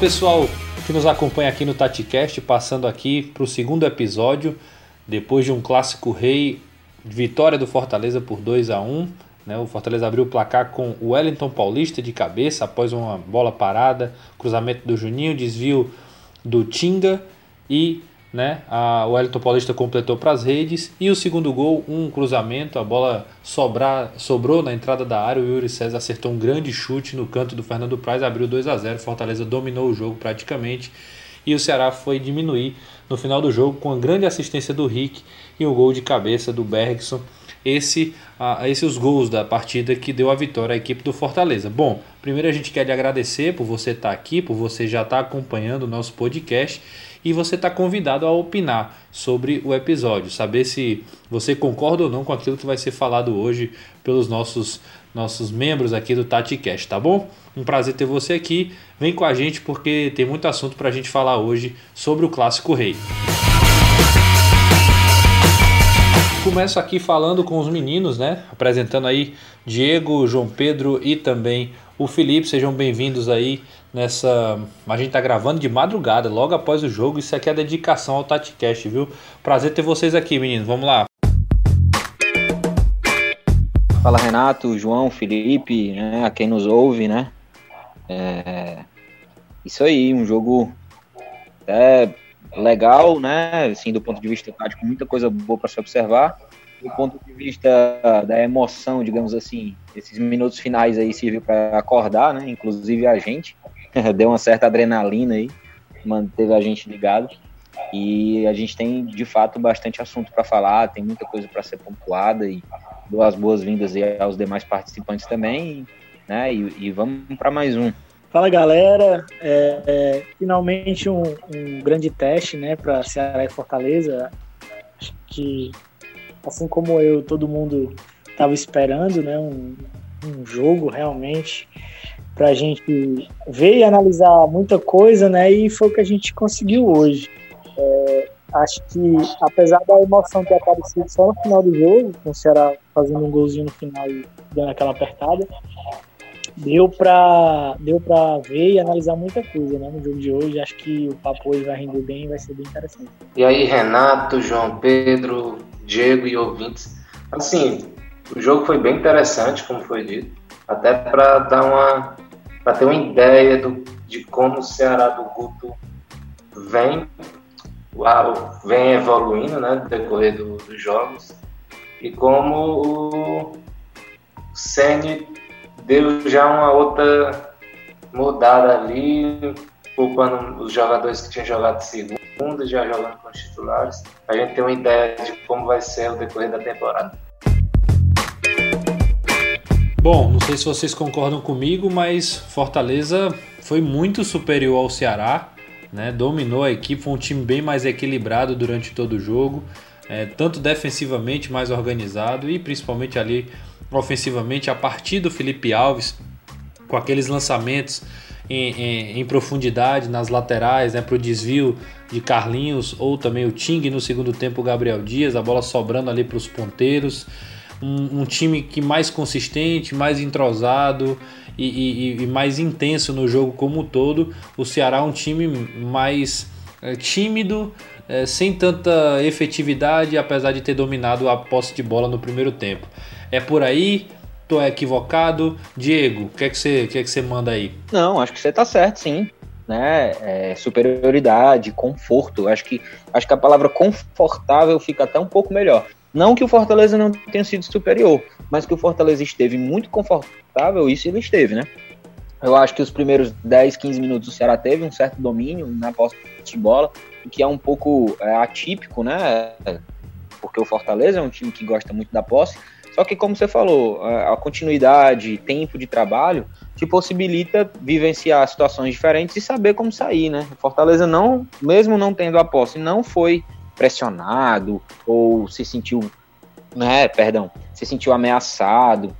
pessoal que nos acompanha aqui no TatiCast, passando aqui para o segundo episódio, depois de um clássico rei, vitória do Fortaleza por 2 a 1 né? O Fortaleza abriu o placar com o Wellington Paulista de cabeça após uma bola parada, cruzamento do Juninho, desvio do Tinga e né? A, o Wellington Paulista completou para as redes. E o segundo gol, um cruzamento, a bola sobrar, sobrou na entrada da área. O Yuri César acertou um grande chute no canto do Fernando Praz, abriu 2 a 0 Fortaleza dominou o jogo praticamente. E o Ceará foi diminuir no final do jogo com a grande assistência do Rick e o gol de cabeça do Bergson. Esse, a, esses os gols da partida que deu a vitória à equipe do Fortaleza. Bom, primeiro a gente quer lhe agradecer por você estar aqui, por você já estar acompanhando o nosso podcast e você está convidado a opinar sobre o episódio, saber se você concorda ou não com aquilo que vai ser falado hoje pelos nossos nossos membros aqui do TatiCast, tá bom? Um prazer ter você aqui. Vem com a gente porque tem muito assunto para a gente falar hoje sobre o Clássico Rei. Começo aqui falando com os meninos, né? Apresentando aí Diego, João Pedro e também o Felipe. Sejam bem-vindos aí nessa. A gente tá gravando de madrugada, logo após o jogo. Isso aqui é dedicação ao TatiCast, viu? Prazer ter vocês aqui, meninos. Vamos lá. Fala Renato, João, Felipe, né, a quem nos ouve, né? É, isso aí, um jogo é legal, né? Assim, do ponto de vista tático, muita coisa boa para se observar. Do ponto de vista da emoção, digamos assim, esses minutos finais aí serviu para acordar, né? Inclusive a gente. deu uma certa adrenalina aí, manteve a gente ligado. E a gente tem, de fato, bastante assunto para falar, tem muita coisa para ser pontuada e dou as boas-vindas aos demais participantes também, né? E, e vamos para mais um. Fala galera, é, é, finalmente um, um, grande teste, né, para Ceará e Fortaleza. Acho que, assim como eu, todo mundo estava esperando, né, um, um jogo realmente para a gente ver e analisar muita coisa, né? E foi o que a gente conseguiu hoje. É, acho que, apesar da emoção ter aparecido só no final do jogo, com o Ceará fazendo um golzinho no final e dando aquela apertada, deu para deu ver e analisar muita coisa né, no jogo de hoje. Acho que o papo hoje vai render bem e vai ser bem interessante. E aí, Renato, João Pedro, Diego e ouvintes. Assim, o jogo foi bem interessante, como foi dito. Até para dar uma para ter uma ideia do, de como o Ceará do Guto vem, vem evoluindo né, no decorrer do, dos jogos e como o Ceni deu já uma outra mudada ali, poupando os jogadores que tinham jogado de segunda, já jogando com os titulares, a gente tem uma ideia de como vai ser o decorrer da temporada. Bom, não sei se vocês concordam comigo, mas Fortaleza foi muito superior ao Ceará, né? dominou a equipe, foi um time bem mais equilibrado durante todo o jogo, é, tanto defensivamente mais organizado e principalmente ali ofensivamente a partir do Felipe Alves, com aqueles lançamentos em, em, em profundidade nas laterais, né, para o desvio de Carlinhos ou também o Ting no segundo tempo, o Gabriel Dias, a bola sobrando ali para os ponteiros um, um time que mais consistente, mais entrosado e, e, e, mais intenso no jogo como um todo. O Ceará é um time mais é, tímido, é, sem tanta efetividade, apesar de ter dominado a posse de bola no primeiro tempo. É por aí? Tô equivocado? Diego, o que é que você, que é que você manda aí? Não, acho que você tá certo, sim. Né? É, superioridade, conforto. Acho que, acho que a palavra confortável fica até um pouco melhor. Não que o Fortaleza não tenha sido superior, mas que o Fortaleza esteve muito confortável, isso ele esteve, né? Eu acho que os primeiros 10, 15 minutos o Ceará teve um certo domínio na posse de bola, o que é um pouco é, atípico, né? Porque o Fortaleza é um time que gosta muito da posse. Só que, como você falou, a continuidade, tempo de trabalho te possibilita vivenciar situações diferentes e saber como sair, né? O Fortaleza não, mesmo não tendo a posse, não foi pressionado ou se sentiu, né, perdão, se sentiu ameaçado.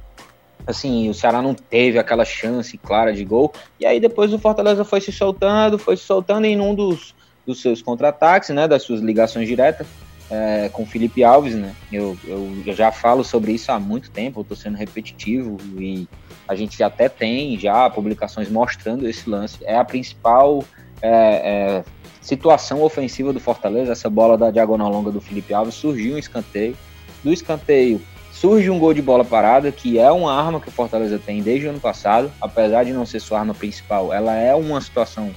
Assim, o Ceará não teve aquela chance clara de gol. E aí depois o Fortaleza foi se soltando, foi se soltando em um dos, dos seus contra-ataques, né, das suas ligações diretas é, com Felipe Alves, né? Eu, eu já falo sobre isso há muito tempo, eu tô sendo repetitivo e A gente até tem já publicações mostrando esse lance. É a principal é, é, situação ofensiva do Fortaleza. Essa bola da diagonal longa do Felipe Alves surgiu um escanteio. Do escanteio surge um gol de bola parada, que é uma arma que o Fortaleza tem desde o ano passado, apesar de não ser sua arma principal, ela é uma situação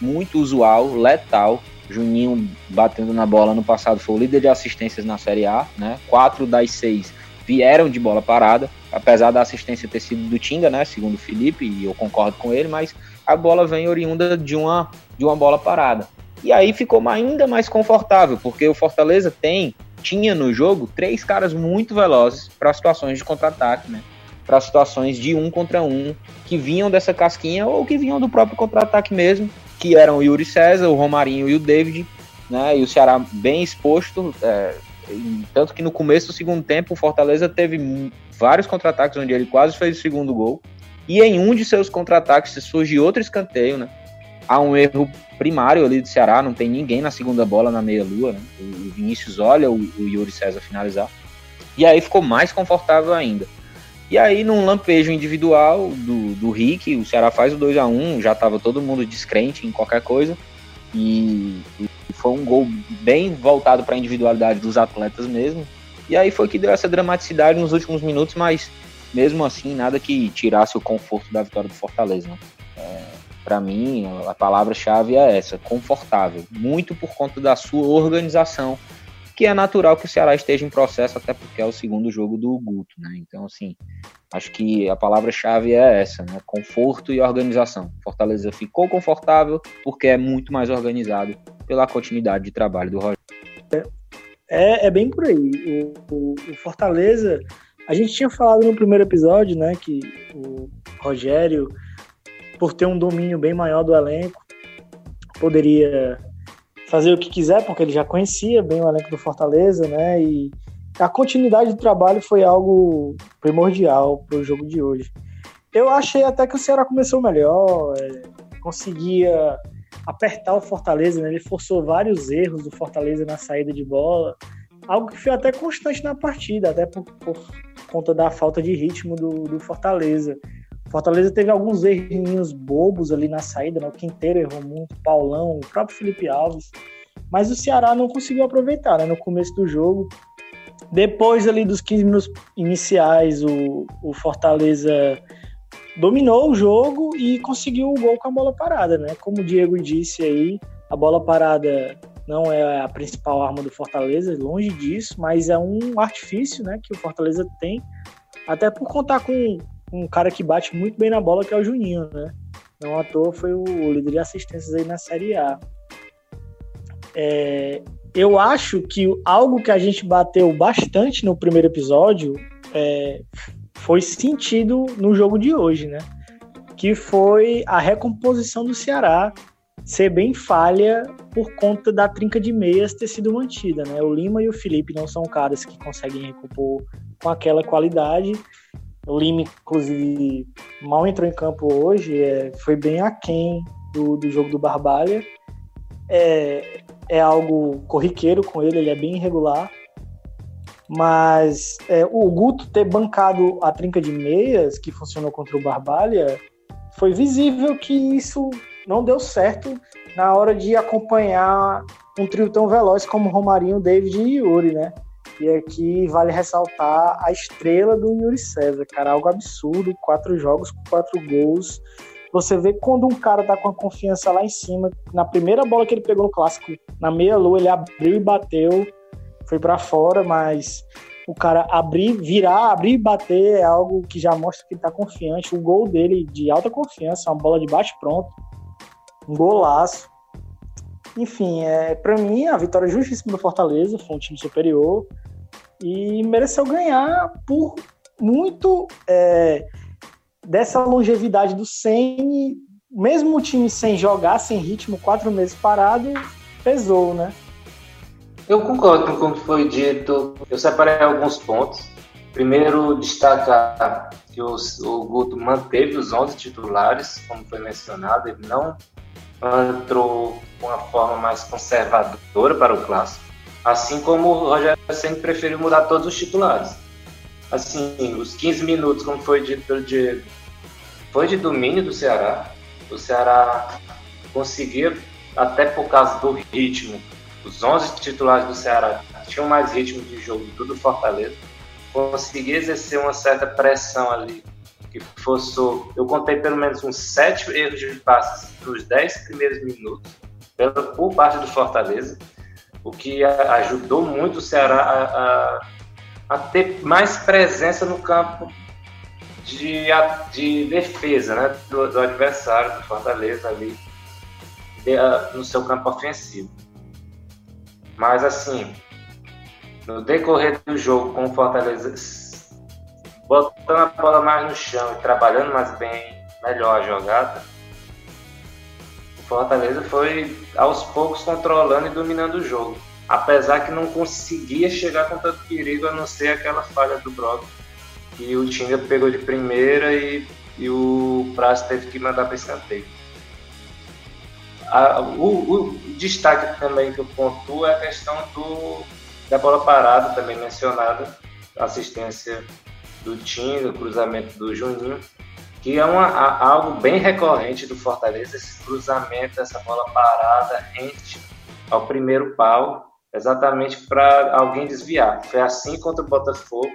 muito usual, letal. Juninho batendo na bola no passado foi o líder de assistências na Série A, né? Quatro das seis vieram de bola parada, apesar da assistência ter sido do Tinga, né? Segundo o Felipe, e eu concordo com ele, mas a bola vem oriunda de uma, de uma bola parada. E aí ficou ainda mais confortável, porque o Fortaleza tem tinha no jogo três caras muito velozes para situações de contra-ataque, né? Para situações de um contra um, que vinham dessa casquinha ou que vinham do próprio contra-ataque mesmo, que eram o Yuri César, o Romarinho e o David, né? E o Ceará bem exposto, é, tanto que no começo do segundo tempo o Fortaleza teve vários contra-ataques onde ele quase fez o segundo gol. E em um de seus contra-ataques surge outro escanteio, né? Há um erro primário ali do Ceará, não tem ninguém na segunda bola na meia-lua, né? O Vinícius olha o, o Yuri César finalizar. E aí ficou mais confortável ainda. E aí, num lampejo individual do, do Rick, o Ceará faz o 2 a 1 já estava todo mundo descrente em qualquer coisa. E, e foi um gol bem voltado para a individualidade dos atletas mesmo. E aí foi que deu essa dramaticidade nos últimos minutos, mas mesmo assim, nada que tirasse o conforto da vitória do Fortaleza. Né? Para mim, a palavra-chave é essa, confortável, muito por conta da sua organização, que é natural que o Ceará esteja em processo, até porque é o segundo jogo do Guto, né? Então, assim, acho que a palavra-chave é essa, né? Conforto e organização. Fortaleza ficou confortável porque é muito mais organizado pela continuidade de trabalho do Rogério. É, é bem por aí. O, o, o Fortaleza, a gente tinha falado no primeiro episódio, né, que o Rogério por ter um domínio bem maior do elenco, poderia fazer o que quiser, porque ele já conhecia bem o elenco do Fortaleza, né? E a continuidade do trabalho foi algo primordial para o jogo de hoje. Eu achei até que o Ceará começou melhor, é, conseguia apertar o Fortaleza, né? ele forçou vários erros do Fortaleza na saída de bola, algo que foi até constante na partida, até por, por conta da falta de ritmo do, do Fortaleza. Fortaleza teve alguns errinhos bobos ali na saída, né? o Quinteiro errou muito, Paulão, o próprio Felipe Alves, mas o Ceará não conseguiu aproveitar né? no começo do jogo. Depois ali dos 15 minutos iniciais, o, o Fortaleza dominou o jogo e conseguiu o gol com a bola parada, né? Como o Diego disse aí, a bola parada não é a principal arma do Fortaleza, longe disso, mas é um artifício, né, que o Fortaleza tem, até por contar com um cara que bate muito bem na bola, que é o Juninho, né? Não à toa foi o líder de assistências aí na Série A. É, eu acho que algo que a gente bateu bastante no primeiro episódio é, foi sentido no jogo de hoje, né? Que foi a recomposição do Ceará ser bem falha por conta da trinca de meias ter sido mantida, né? O Lima e o Felipe não são caras que conseguem recompor com aquela qualidade Lima, inclusive, mal entrou em campo hoje, é, foi bem aquém do, do jogo do Barbalha. É, é algo corriqueiro com ele, ele é bem irregular. Mas é, o Guto ter bancado a trinca de meias que funcionou contra o Barbalha, foi visível que isso não deu certo na hora de acompanhar um trio tão veloz como Romarinho, David e Yuri, né? E aqui vale ressaltar a estrela do Yuri César, cara, algo absurdo, quatro jogos, quatro gols. Você vê quando um cara tá com a confiança lá em cima, na primeira bola que ele pegou no clássico, na meia lua, ele abriu e bateu, foi para fora, mas o cara abrir, virar, abrir e bater é algo que já mostra que ele tá confiante. O gol dele de alta confiança, uma bola de bate pronto, um golaço. Enfim, é, para mim, a vitória justíssima do Fortaleza, foi um time superior e mereceu ganhar por muito é, dessa longevidade do Senna, mesmo o time sem jogar, sem ritmo, quatro meses parado, pesou, né? Eu concordo com o que foi dito. Eu separei alguns pontos. Primeiro, destacar que o, o Guto manteve os 11 titulares, como foi mencionado, ele não entrou com uma forma mais conservadora para o clássico. Assim como o Rogério sempre preferiu mudar todos os titulares. Assim, os 15 minutos, como foi dito pelo Diego, foi de domínio do Ceará. O Ceará conseguia, até por causa do ritmo, os 11 titulares do Ceará tinham mais ritmo de jogo do que o Fortaleza. Conseguia exercer uma certa pressão ali, que forçou. Eu contei pelo menos uns sete erros de passes nos 10 primeiros minutos, por parte do Fortaleza, o que ajudou muito o Ceará a, a, a ter mais presença no campo de, de defesa né, do, do adversário, do Fortaleza ali, de, no seu campo ofensivo. Mas assim, no decorrer do jogo com o Fortaleza botando a bola mais no chão e trabalhando mais bem, melhor a jogada, Fortaleza foi aos poucos controlando e dominando o jogo. Apesar que não conseguia chegar com tanto perigo, a não ser aquela falha do Brock e o Tinga pegou de primeira e, e o Prazo teve que mandar para escanteio. A, o, o, destaque também que eu pontuo é a questão do, da bola parada, também mencionada, assistência do Tinga, cruzamento do Juninho, que é uma, algo bem recorrente do Fortaleza, esse cruzamento, essa bola parada rente ao primeiro pau, exatamente para alguém desviar. Foi assim contra o Botafogo,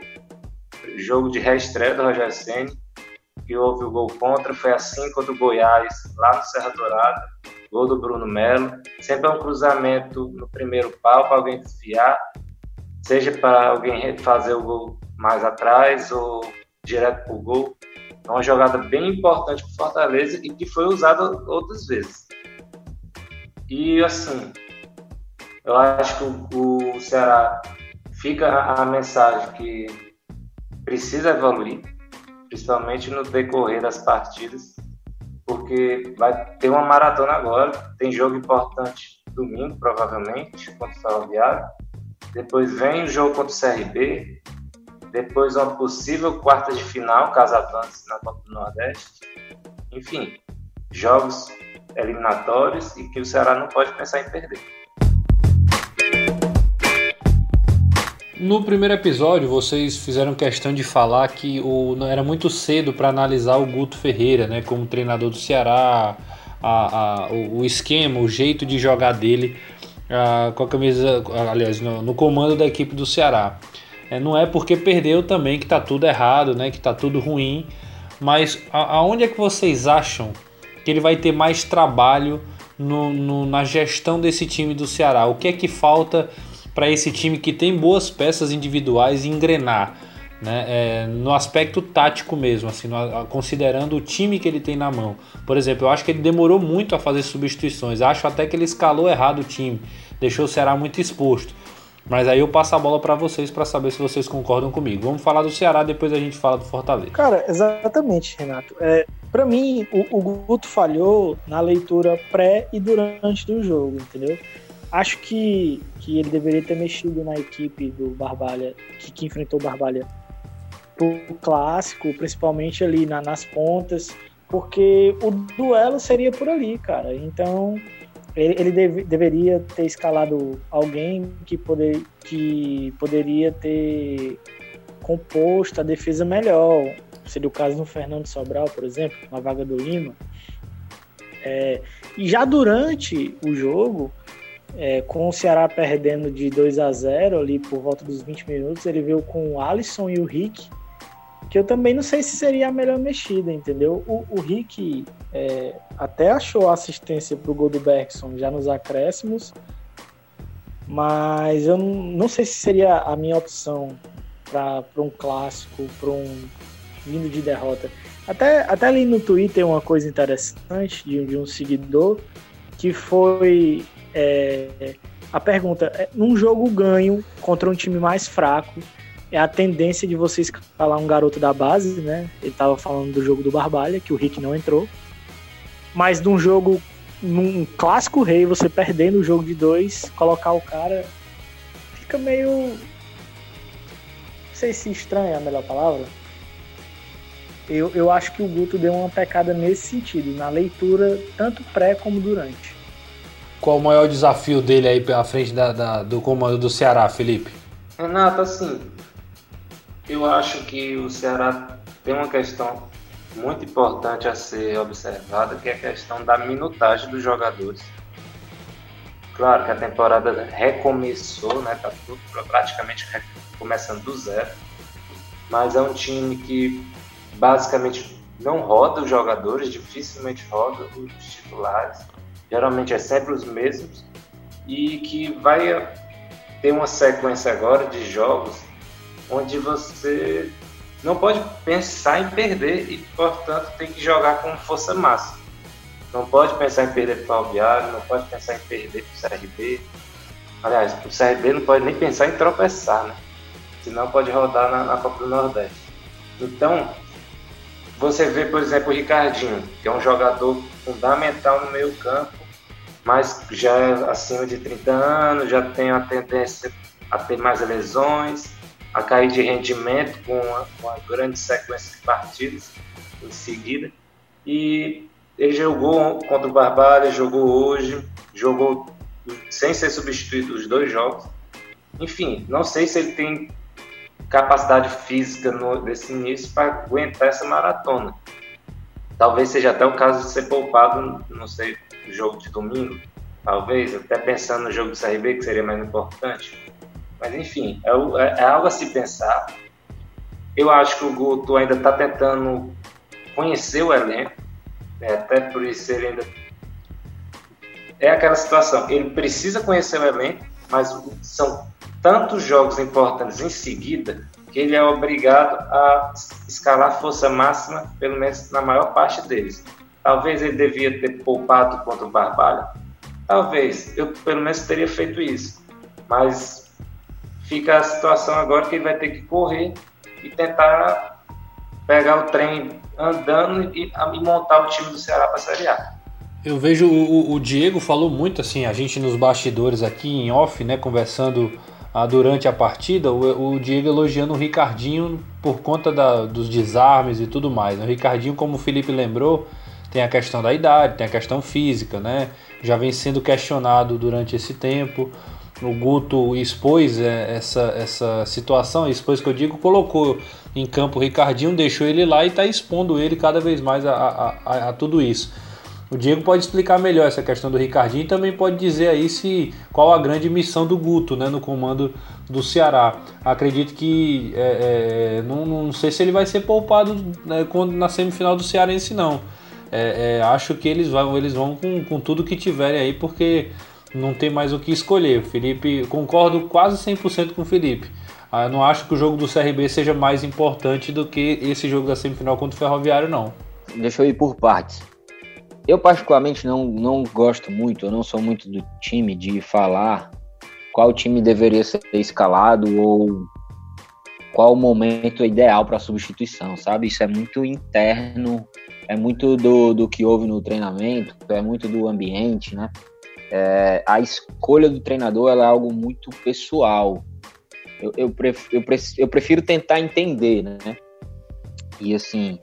jogo de reestreia do Roger Senna, que houve o gol contra, foi assim contra o Goiás, lá no Serra Dourada, gol do Bruno Melo. Sempre é um cruzamento no primeiro pau para alguém desviar, seja para alguém fazer o gol mais atrás ou direto para o gol. É uma jogada bem importante para o Fortaleza e que foi usada outras vezes. E assim, eu acho que o Ceará fica a mensagem que precisa evoluir, principalmente no decorrer das partidas, porque vai ter uma maratona agora, tem jogo importante domingo, provavelmente, contra o Ferroviário. Depois vem o jogo contra o CRB, depois uma possível quarta de final, caso avance na Copa do Nordeste. Enfim, jogos eliminatórios e que o Ceará não pode pensar em perder. No primeiro episódio, vocês fizeram questão de falar que o, era muito cedo para analisar o Guto Ferreira, né, como treinador do Ceará, a, a, o, esquema, o jeito de jogar dele a, com a camisa, aliás, no, no, comando da equipe do Ceará. É, não é porque perdeu também que está tudo errado, né, que está tudo ruim, mas aonde é que vocês acham que ele vai ter mais trabalho no, no, na gestão desse time do Ceará? O que é que falta? para esse time que tem boas peças individuais engrenar. Né, é, no aspecto tático mesmo, assim, no, considerando o time que ele tem na mão. Por exemplo, eu acho que ele demorou muito a fazer substituições. Acho até que ele escalou errado o time, deixou o Ceará muito exposto. Mas aí eu passo a bola para vocês para saber se vocês concordam comigo. Vamos falar do Ceará, depois a gente fala do Fortaleza. Cara, exatamente, Renato. É, para mim, o, o Guto falhou na leitura pré e durante do jogo, entendeu? Acho que, que ele deveria ter mexido na equipe do Barbalha, que, que enfrentou o Barbalha pro clássico, principalmente ali na, nas pontas, porque o duelo seria por ali, cara. Então ele, ele deve, deveria ter escalado alguém que, poder, que poderia ter composto a defesa melhor. Seria o caso do Fernando Sobral, por exemplo, na vaga do Lima. É, e já durante o jogo, é, com o Ceará perdendo de 2 a 0 ali por volta dos 20 minutos, ele veio com o Alisson e o Rick, que eu também não sei se seria a melhor mexida, entendeu? O, o Rick é, até achou assistência para o gol do Bergson já nos acréscimos, mas eu não, não sei se seria a minha opção para um clássico, para um vindo de derrota. Até, até ali no Twitter uma coisa interessante de, de um seguidor que foi é, a pergunta é, num jogo ganho contra um time mais fraco, é a tendência de você escalar um garoto da base, né? Ele estava falando do jogo do Barbalha, que o Rick não entrou. Mas num jogo, num clássico rei, você perdendo o jogo de dois, colocar o cara fica meio. Não sei se estranha é a melhor palavra. Eu, eu acho que o Guto deu uma pecada nesse sentido, na leitura, tanto pré como durante. Qual o maior desafio dele aí pela frente da, da, do comando do Ceará, Felipe? Renato, assim, eu acho que o Ceará tem uma questão muito importante a ser observada, que é a questão da minutagem dos jogadores. Claro que a temporada recomeçou, né? Tá tudo praticamente começando do zero. Mas é um time que basicamente não roda os jogadores, dificilmente roda os titulares. Geralmente é sempre os mesmos. E que vai ter uma sequência agora de jogos onde você não pode pensar em perder e, portanto, tem que jogar com força máxima. Não pode pensar em perder para o Ferroviário, não pode pensar em perder para o CRB. Aliás, o CRB não pode nem pensar em tropeçar, né? Senão pode rodar na, na Copa do Nordeste. Então, você vê, por exemplo, o Ricardinho, que é um jogador fundamental no meio campo, mas já é acima de 30 anos, já tem a tendência a ter mais lesões, a cair de rendimento com uma, uma grande sequência de partidas em seguida. E ele jogou contra o Barbalha, jogou hoje, jogou sem ser substituído os dois jogos. Enfim, não sei se ele tem capacidade física no, desse início para aguentar essa maratona. Talvez seja até o caso de ser poupado, não sei, no jogo de domingo, talvez, até pensando no jogo do CRB, que seria mais importante. Mas enfim, é, é, é algo a se pensar. Eu acho que o Guto ainda está tentando conhecer o elenco, né? até por isso ele ainda. É aquela situação, ele precisa conhecer o elenco, mas são tantos jogos importantes em seguida que ele é obrigado a escalar força máxima, pelo menos na maior parte deles. Talvez ele devia ter poupado contra o Barbalho. Talvez, eu pelo menos teria feito isso. Mas fica a situação agora que ele vai ter que correr e tentar pegar o trem andando e, e montar o time do Ceará para a Série A. Eu vejo o, o, Diego falou muito assim, a gente nos bastidores aqui em off, né, conversando ah, durante a partida, o, o, Diego elogiando o Ricardinho por conta da, dos desarmes e tudo mais. O Ricardinho, como o Felipe lembrou, tem a questão da idade, tem a questão física, né? Já vem sendo questionado durante esse tempo o Guto expôs é, essa, essa situação, expôs que eu digo, colocou em campo o Ricardinho, deixou ele lá e está expondo ele cada vez mais a, a, a, a, tudo isso. O Diego pode explicar melhor essa questão do Ricardinho e também pode dizer aí se qual a grande missão do Guto né, no comando do Ceará. Acredito que é, é, não, não sei se ele vai ser poupado né, quando, na semifinal do Cearense não. É, é, acho que eles vão, eles vão com, com tudo que tiverem aí, porque não tem mais o que escolher. Felipe, concordo quase 100% com o Felipe. Ah, eu não acho que o jogo do CRB seja mais importante do que esse jogo da semifinal contra o Ferroviário, não. Deixa eu ir por partes. Eu, particularmente, não, não gosto muito, eu não sou muito do time de falar qual time deveria ser escalado ou qual o momento ideal para substituição, sabe? Isso é muito interno, é muito do, do que houve no treinamento, é muito do ambiente, né? É, a escolha do treinador é algo muito pessoal. Eu, eu, prefiro, eu, eu prefiro tentar entender, né? E assim,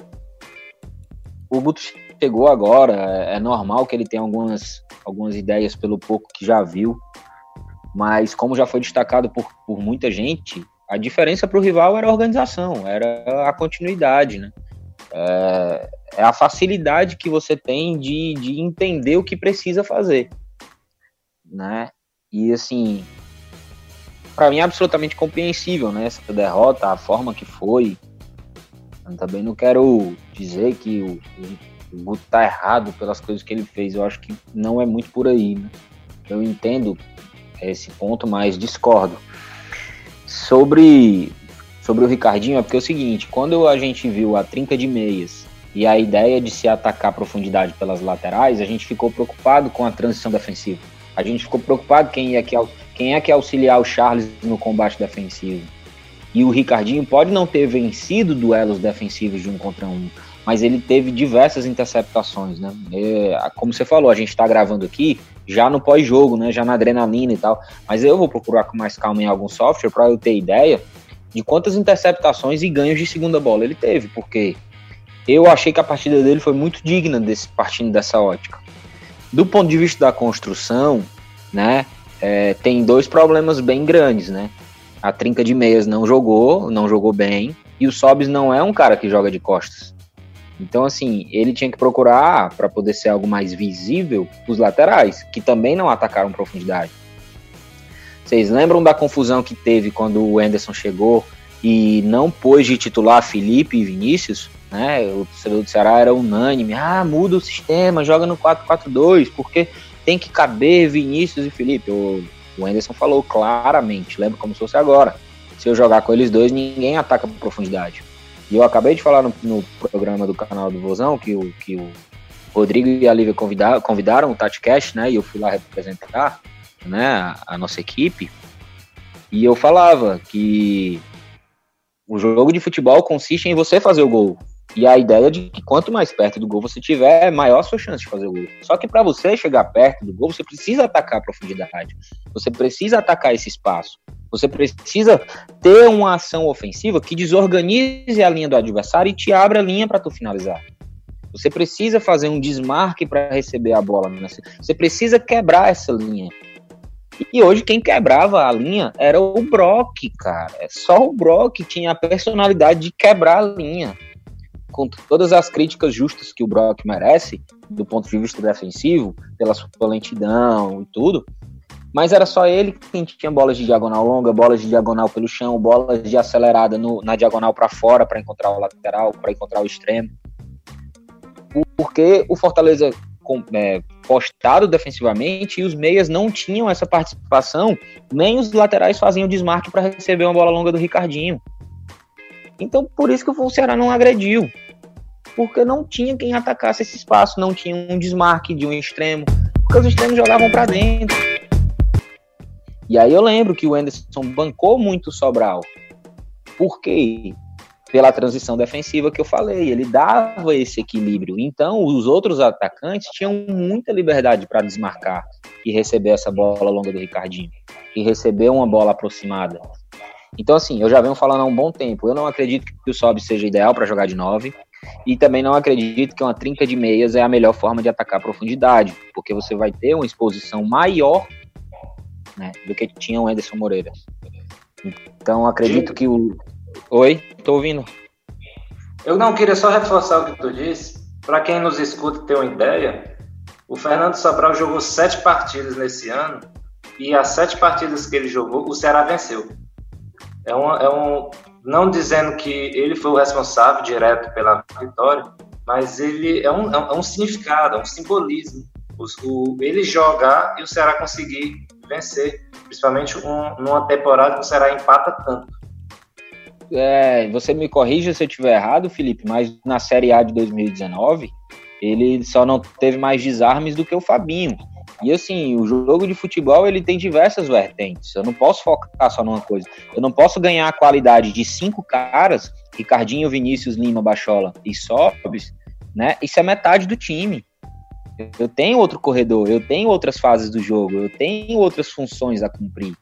o Guto chegou agora, é, é normal que ele tenha algumas, algumas ideias pelo pouco que já viu, mas como já foi destacado por, por muita gente, a diferença para o rival era a organização, era a continuidade, né? É, é, a facilidade que você tem de, de entender o que precisa fazer né? E assim, para mim é absolutamente compreensível, né? Essa derrota, a forma que foi. Eu também não quero dizer que o, o, Guto tá errado pelas coisas que ele fez. Eu acho que não é muito por aí, né? Eu entendo esse ponto, mas discordo. Sobre, sobre o Ricardinho, é porque é o seguinte, quando a gente viu a trinca de meias e a ideia de se atacar a profundidade pelas laterais, a gente ficou preocupado com a transição defensiva a gente ficou preocupado quem, ia que, quem é que ia auxiliar o Charles no combate defensivo. E o Ricardinho pode não ter vencido duelos defensivos de um contra um, mas ele teve diversas interceptações, né? É, como você falou, a gente está gravando aqui já no pós-jogo, né? Já na adrenalina e tal. Mas eu vou procurar com mais calma em algum software para eu ter ideia de quantas interceptações e ganhos de segunda bola ele teve, porque eu achei que a partida dele foi muito digna desse partindo dessa ótica. Do ponto de vista da construção, né, é, tem dois problemas bem grandes, né? A trinca de meias não jogou, não jogou bem, e o Sobis não é um cara que joga de costas. Então, assim, ele tinha que procurar, para poder ser algo mais visível, os laterais, que também não atacaram profundidade. Vocês lembram da confusão que teve quando o Anderson chegou e não pôs de titular Felipe e Vinícius? Né? O torcedor do Ceará era unânime. Ah, muda o sistema, joga no 4-4-2, porque tem que caber Vinícius e Felipe. O, o Anderson falou claramente, lembra como se fosse agora. Se eu jogar com eles dois, ninguém ataca por profundidade. E eu acabei de falar no, no, programa do canal do Vozão que o, que o Rodrigo e a Lívia convidaram, convidaram o TatiCast, né? E eu fui lá representar né, a, a nossa equipe. E eu falava que o jogo de futebol consiste em você fazer o gol. E a ideia de que quanto mais perto do gol você tiver, maior a sua chance de fazer o gol. Só que para você chegar perto do gol, você precisa atacar a profundidade. Você precisa atacar esse espaço. Você precisa ter uma ação ofensiva que desorganize a linha do adversário e te abra a linha para tu finalizar. Você precisa fazer um desmarque para receber a bola. Né? Você precisa quebrar essa linha. E hoje quem quebrava a linha era o Brock, cara. Só o Brock tinha a personalidade de quebrar a linha com todas as críticas justas que o Brock merece, do ponto de vista defensivo, pela sua lentidão e tudo, mas era só ele quem tinha bolas de diagonal longa, bolas de diagonal pelo chão, bolas de acelerada no, na diagonal para fora para encontrar o lateral, para encontrar o extremo. Porque o Fortaleza é, postado defensivamente e os meias não tinham essa participação, nem os laterais faziam desmarque para receber uma bola longa do Ricardinho. Então, por isso que o Ceará não agrediu porque não tinha quem atacasse esse espaço, não tinha um desmarque de um extremo, porque os extremos jogavam para dentro. E aí eu lembro que o Anderson bancou muito o Sobral. Por quê? Pela transição defensiva que eu falei, ele dava esse equilíbrio. Então, os outros atacantes tinham muita liberdade para desmarcar e receber essa bola longa do Ricardinho, e receber uma bola aproximada. Então, assim, eu já venho falando há um bom tempo. Eu não acredito que o Sob seja ideal para jogar de 9. E também não acredito que uma trinca de meias é a melhor forma de atacar a profundidade, porque você vai ter uma exposição maior né, do que tinha o Anderson Moreira. Então acredito que o. Oi, tô ouvindo. Eu não queria só reforçar o que tu disse. Para quem nos escuta ter uma ideia, o Fernando Sobral jogou sete partidas nesse ano e as sete partidas que ele jogou, o Ceará venceu. É, uma, é um, não dizendo que ele foi o responsável direto pela vitória, mas ele é um, é um significado, é um simbolismo. O, ele jogar e o Ceará conseguir vencer, principalmente um, numa temporada que o Ceará empata tanto. É, você me corrija se eu estiver errado, Felipe, mas na Série A de 2019 ele só não teve mais desarmes do que o Fabinho. E assim, o jogo de futebol ele tem diversas vertentes. Eu não posso focar só numa coisa. Eu não posso ganhar a qualidade de cinco caras, Ricardinho, Vinícius, Lima, Bachola e Sobis, né? Isso é metade do time. Eu tenho outro corredor, eu tenho outras fases do jogo, eu tenho outras funções a cumprir.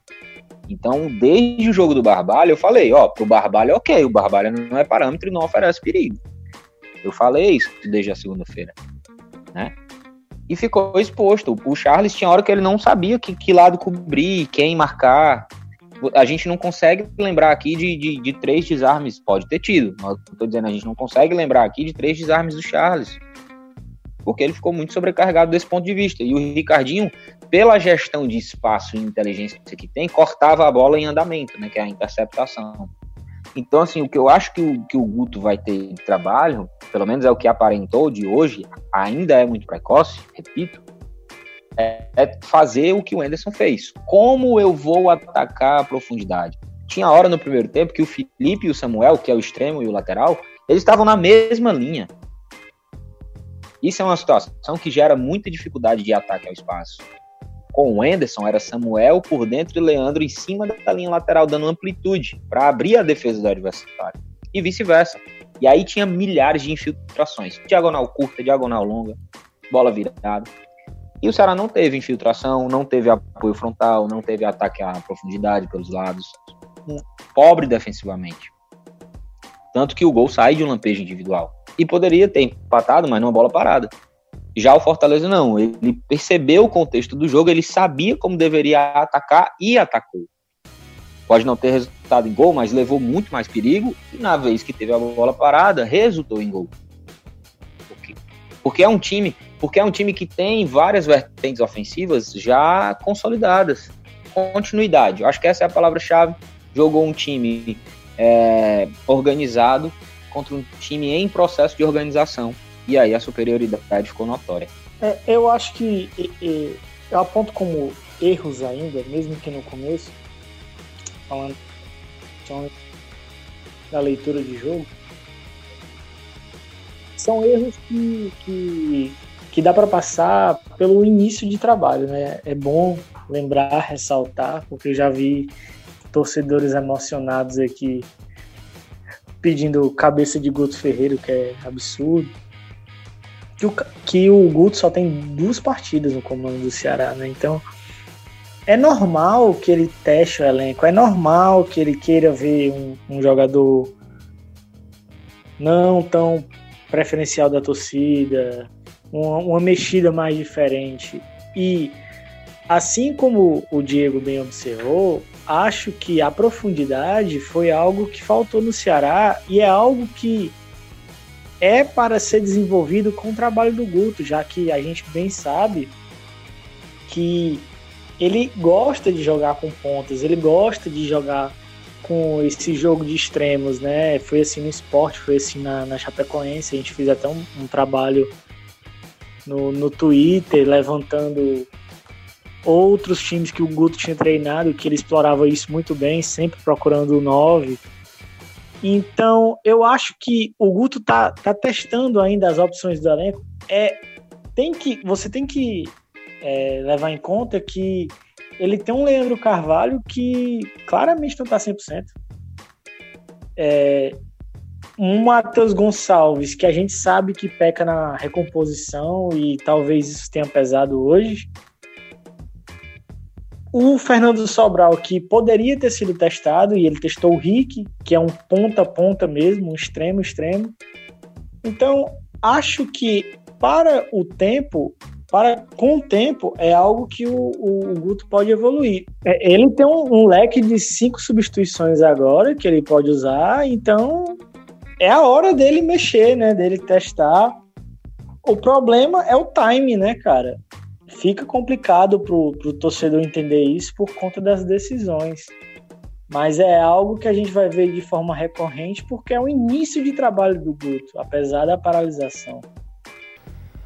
Então, desde o jogo do Barbalho, eu falei, ó, pro Barbalho, ok, o Barbalho não é parâmetro e não oferece perigo. Eu falei isso desde a segunda-feira, né? E ficou exposto. O Charles tinha hora que ele não sabia que, que lado cobrir, quem marcar. A gente não consegue lembrar aqui de, de, de três desarmes, pode ter tido, mas estou dizendo, a gente não consegue lembrar aqui de três desarmes do Charles, porque ele ficou muito sobrecarregado desse ponto de vista. E o Ricardinho, pela gestão de espaço e inteligência que tem, cortava a bola em andamento, né, que é a interceptação. Então, assim, o que eu acho que o, que o Guto vai ter de trabalho, pelo menos é o que aparentou de hoje, ainda é muito precoce, repito, é, é fazer o que o Anderson fez. Como eu vou atacar a profundidade? Tinha hora no primeiro tempo que o Felipe e o Samuel, que é o extremo e o lateral, eles estavam na mesma linha. Isso é uma situação que gera muita dificuldade de ataque ao espaço com o Anderson era Samuel por dentro e Leandro em cima da linha lateral, dando amplitude para abrir a defesa do adversário. E vice-versa. E aí tinha milhares de infiltrações. Diagonal curta, diagonal longa, bola virada. E o Ceará não teve infiltração, não teve apoio frontal, não teve ataque à profundidade pelos lados. Pobre defensivamente. Tanto que o gol sai de um lampejo individual. E poderia ter empatado, mas numa bola parada. Já o Fortaleza não, ele percebeu o contexto do jogo, ele sabia como deveria atacar e atacou. Pode não ter resultado em gol, mas levou muito mais perigo e na vez que teve a bola parada, resultou em gol. Porque é um time, porque é um time que tem várias vertentes ofensivas já consolidadas. Continuidade. Eu acho que essa é a palavra-chave. Jogou um time é, organizado contra um time em processo de organização. E aí a superioridade ficou notória. É, eu acho que eu aponto como erros ainda, mesmo que no começo, falando da leitura de jogo, são erros que, que, que dá para passar pelo início de trabalho, né? É bom lembrar, ressaltar, porque eu já vi torcedores emocionados aqui pedindo cabeça de Guto Ferreira, que é absurdo. Que o, que o Guto só tem duas partidas no comando do Ceará, né? Então é normal que ele teste o elenco, é normal que ele queira ver um, um jogador não tão preferencial da torcida, uma, uma, mexida mais diferente. E assim como o Diego bem observou, acho que a profundidade foi algo que faltou no Ceará e é algo que é para ser desenvolvido com o trabalho do Guto, já que a gente bem sabe que ele gosta de jogar com pontas, ele gosta de jogar com esse jogo de extremos, né? Foi assim no esporte, foi assim na, na Chapecoense, a gente fez até um, um trabalho no, no Twitter levantando outros times que o Guto tinha treinado, que ele explorava isso muito bem, sempre procurando o 9. Então, eu acho que o Guto tá, tá testando ainda as opções do elenco. É, tem que, você tem que é, levar em conta que ele tem um Leandro Carvalho que claramente não está 100%. É, um Matheus Gonçalves, que a gente sabe que peca na recomposição e talvez isso tenha pesado hoje. O Fernando Sobral, que poderia ter sido testado, e ele testou o Rick, que é um ponta-ponta mesmo, um extremo-extremo. Então, acho que para o tempo, para com o tempo é algo que o, o, o Guto pode evoluir. É, ele tem um, um, leque de cinco substituições agora que ele pode usar, então é a hora dele mexer, né? Dele testar. O problema é o time, né, cara? Fica complicado pro, pro torcedor entender isso por conta das decisões. Mas é algo que a gente vai ver de forma recorrente porque é o início de trabalho do Guto, apesar da paralisação.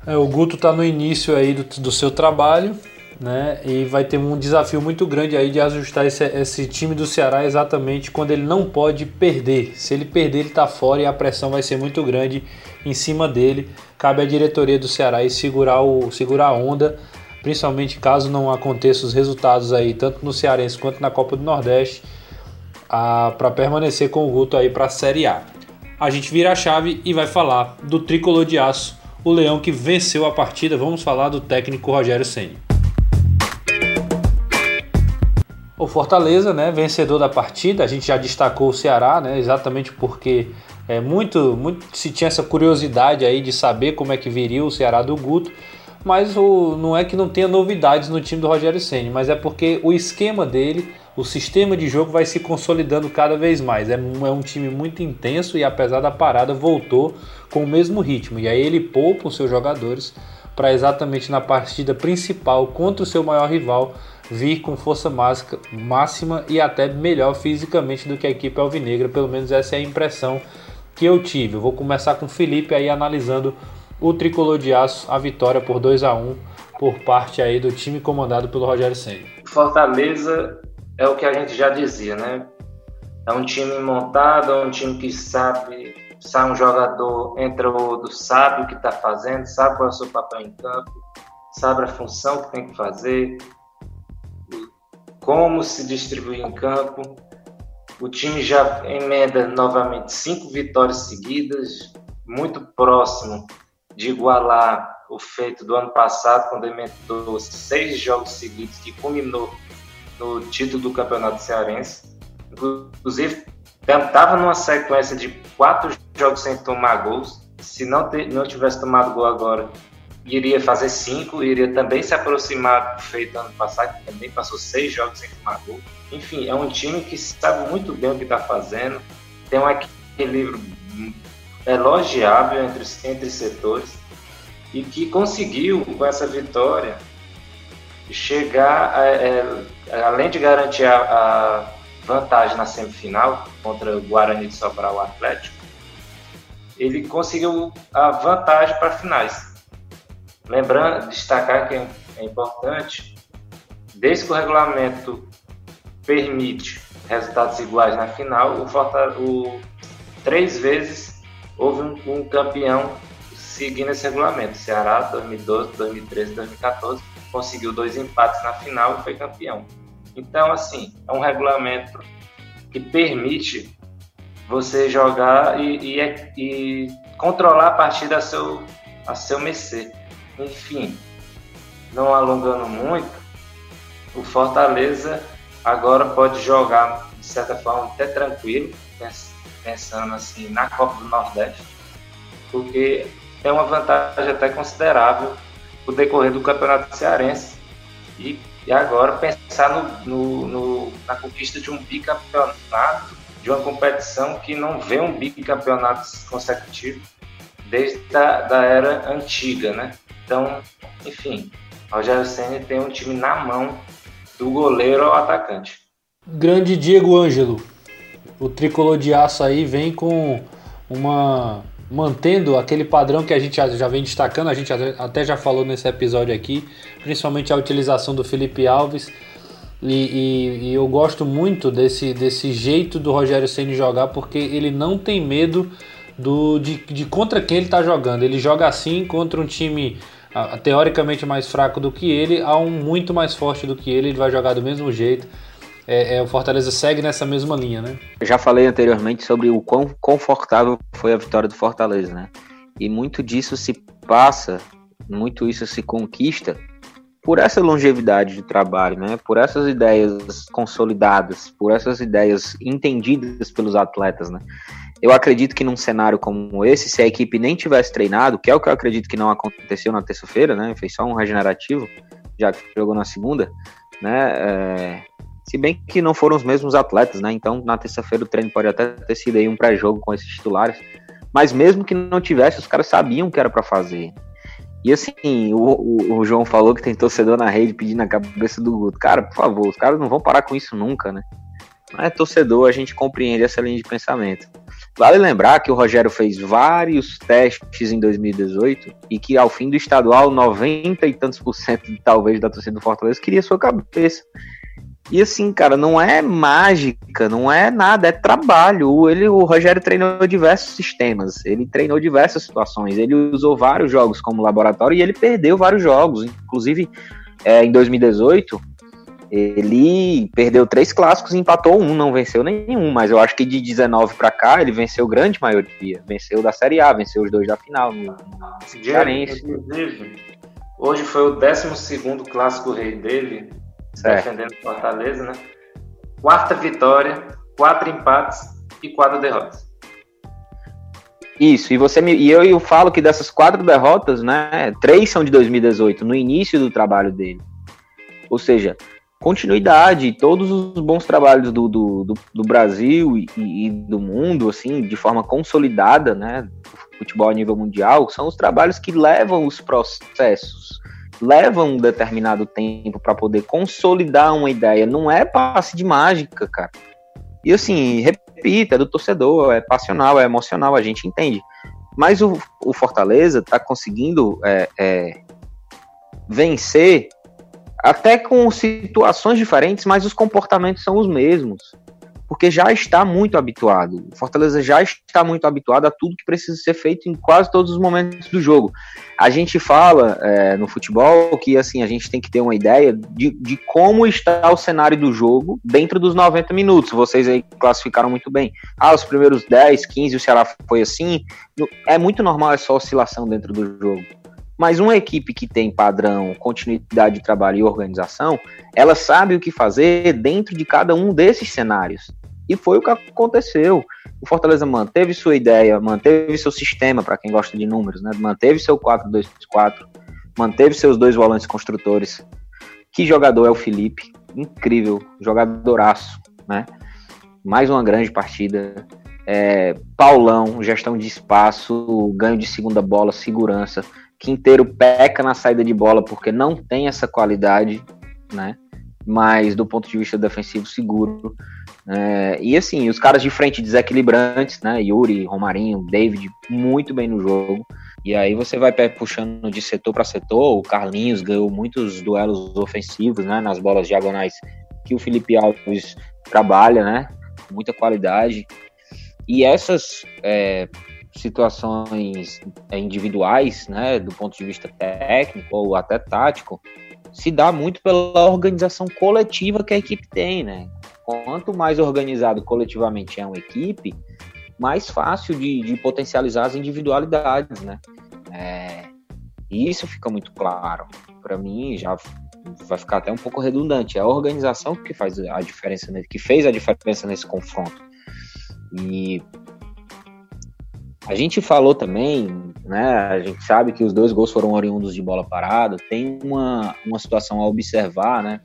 É, o Guto está no início aí do, do, seu trabalho, né? E vai ter um desafio muito grande aí de ajustar esse, esse, time do Ceará exatamente quando ele não pode perder. Se ele perder, ele está fora e a pressão vai ser muito grande em cima dele. Cabe à diretoria do Ceará e segurar, o, segurar a onda, principalmente caso não aconteçam os resultados aí, tanto no Cearense quanto na Copa do Nordeste, para permanecer com o Guto aí para a Série A. A gente vira a chave e vai falar do tricolor de aço o Leão que venceu a partida. Vamos falar do técnico Rogério Ceni. O Fortaleza, né, vencedor da partida, a gente já destacou o Ceará, né, exatamente porque é muito, muito se tinha essa curiosidade aí de saber como é que viria o Ceará do Guto, mas o, não é que não tenha novidades no time do Rogério Ceni, mas é porque o esquema dele, o sistema de jogo vai se consolidando cada vez mais. É, é um time muito intenso e apesar da parada voltou com o mesmo ritmo. E aí ele poupa os seus jogadores para exatamente na partida principal contra o seu maior rival vir com força máxima e até melhor fisicamente do que a equipe alvinegra. Pelo menos essa é a impressão que eu tive. Eu vou começar com o Felipe aí analisando o tricolor de aço, a vitória por 2 a 1 por parte aí do time comandado pelo Rogério Senna. Fortaleza é o que a gente já dizia, né? É um time montado, é um time que sabe sai um jogador, entra outro, sabe o que está fazendo, sabe qual é o seu papel em campo, sabe a função que tem que fazer, como se distribuir em campo. O time já emenda novamente cinco vitórias seguidas, muito próximo de igualar o feito do ano passado, quando emendou seis jogos seguidos, que culminou no título do Campeonato Cearense. Inclusive, estava numa sequência de quatro jogos sem tomar gols. Se não, ter, não tivesse tomado gol agora, iria fazer cinco, iria também se aproximar do feito ano passado, que também passou seis jogos sem tomar gol. Enfim, é um time que sabe muito bem o que está fazendo, tem um equilíbrio elogiável entre, entre setores. e que conseguiu, com essa vitória, chegar, a, é, além de garantir a, a, vantagem na semifinal contra o Guarani de Sobral Atlético, ele conseguiu a vantagem para finais. Lembrando, destacar que é, é importante, desde que o regulamento permite resultados iguais na final, o, o três vezes houve um, um campeão seguindo esse regulamento. Ceará, 2012, 2013, 2014, conseguiu dois empates na final e foi campeão. Então, assim, é um regulamento que permite você jogar e, e, é, e controlar a partida a seu, a seu mercê. Enfim, não alongando muito, o Fortaleza agora pode jogar, de certa forma, até tranquilo, pensando assim na Copa do Nordeste, porque é uma vantagem até considerável o decorrer do Campeonato Cearense. E, e agora pensar no, no, no, na conquista de um bicampeonato, de uma competição que não vê um bicampeonato consecutivo desde a da era antiga, né? Então, enfim, Rogério Senna tem um time na mão do goleiro ao atacante. Grande Diego Ângelo. O tricolor de aço aí vem com uma mantendo aquele padrão que a gente já vem destacando, a gente até já falou nesse episódio aqui, principalmente a utilização do Felipe Alves. E, e, e eu gosto muito desse, desse jeito do Rogério Ceni jogar, porque ele não tem medo do, de, de contra quem ele está jogando. Ele joga assim contra um time teoricamente mais fraco do que ele, a um muito mais forte do que ele, ele vai jogar do mesmo jeito é, é, o Fortaleza segue nessa mesma linha, né? Eu já falei anteriormente sobre o quão confortável foi a vitória do Fortaleza, né? E muito disso se passa, muito isso se conquista por essa longevidade de trabalho, né? Por essas ideias consolidadas, por essas ideias entendidas pelos atletas, né? Eu acredito que num cenário como esse, se a equipe nem tivesse treinado, que é o que eu acredito que não aconteceu na terça-feira, né? Fez só um regenerativo, já que jogou na segunda, né? É, se bem que não foram os mesmos atletas, né? Então, na terça-feira o treino pode até ter sido aí um pré-jogo com esses titulares. Mas mesmo que não tivesse, os caras sabiam o que era para fazer. E assim, o, o, João falou que tem torcedor na rede pedindo a cabeça do Guto. Cara, por favor, os caras não vão parar com isso nunca, né? Mas é torcedor, a gente compreende essa linha de pensamento. Vale lembrar que o Rogério fez vários testes em 2018 e que ao fim do estadual, 90 e tantos por cento, talvez, da torcida do Fortaleza queria sua cabeça. E assim, cara, não é mágica, não é nada, é trabalho. Ele, o Rogério treinou diversos sistemas, ele treinou diversas situações, ele usou vários jogos como laboratório e ele perdeu vários jogos. Inclusive, é, em 2018, ele perdeu três clássicos e empatou um, não venceu nenhum. Mas eu acho que de 19 para cá ele venceu grande maioria. Venceu da Série A, venceu os dois da final. No, Inclusive, hoje foi o 12 clássico rei dele certo. defendendo Fortaleza, né? Quarta vitória, quatro empates e quatro derrotas. Isso, e você me, e eu, eu falo que dessas quatro derrotas, né, três são de 2018, no início do trabalho dele. Ou seja, continuidade, todos os bons trabalhos do, do, do, do Brasil e, e, do mundo, assim, de forma consolidada, né, futebol a nível mundial, são os trabalhos que levam os processos leva um determinado tempo para poder consolidar uma ideia. Não é passe de mágica, cara. E assim, repita, é do torcedor, é passional, é emocional, a gente entende. Mas o, o Fortaleza está conseguindo é, é, vencer até com situações diferentes, mas os comportamentos são os mesmos porque já está muito habituado. O Fortaleza já está muito habituado a tudo que precisa ser feito em quase todos os momentos do jogo. A gente fala é, no futebol que assim a gente tem que ter uma ideia de, de como está o cenário do jogo dentro dos 90 minutos. Vocês aí classificaram muito bem. Ah, os primeiros 10, 15, o Ceará foi assim. É muito normal essa oscilação dentro do jogo. Mas uma equipe que tem padrão, continuidade de trabalho e organização, ela sabe o que fazer dentro de cada um desses cenários. E foi o que aconteceu. O Fortaleza manteve sua ideia, manteve seu sistema, para quem gosta de números, né? manteve seu 4-2-4, manteve seus dois volantes construtores. Que jogador é o Felipe? Incrível, jogadoraço, né? Mais uma grande partida. É, Paulão, gestão de espaço, ganho de segunda bola, segurança. Quinteiro peca na saída de bola porque não tem essa qualidade, né? Mas do ponto de vista defensivo, seguro. É, e assim, os caras de frente desequilibrantes, né? Yuri, Romarinho, David, muito bem no jogo. E aí você vai puxando de setor para setor. O Carlinhos ganhou muitos duelos ofensivos, né? Nas bolas diagonais que o Felipe Alves trabalha, né? Com muita qualidade. E essas é, situações é, individuais, né? Do ponto de vista técnico ou até tático, se dá muito pela organização coletiva que a equipe tem, né? Quanto mais organizado coletivamente é uma equipe, mais fácil de, de potencializar as individualidades, né? É, e isso fica muito claro. Para mim, já vai ficar até um pouco redundante. É a organização que faz a diferença, que fez a diferença nesse confronto. E a gente falou também, né? A gente sabe que os dois gols foram oriundos de bola parada. Tem uma, uma situação a observar, né?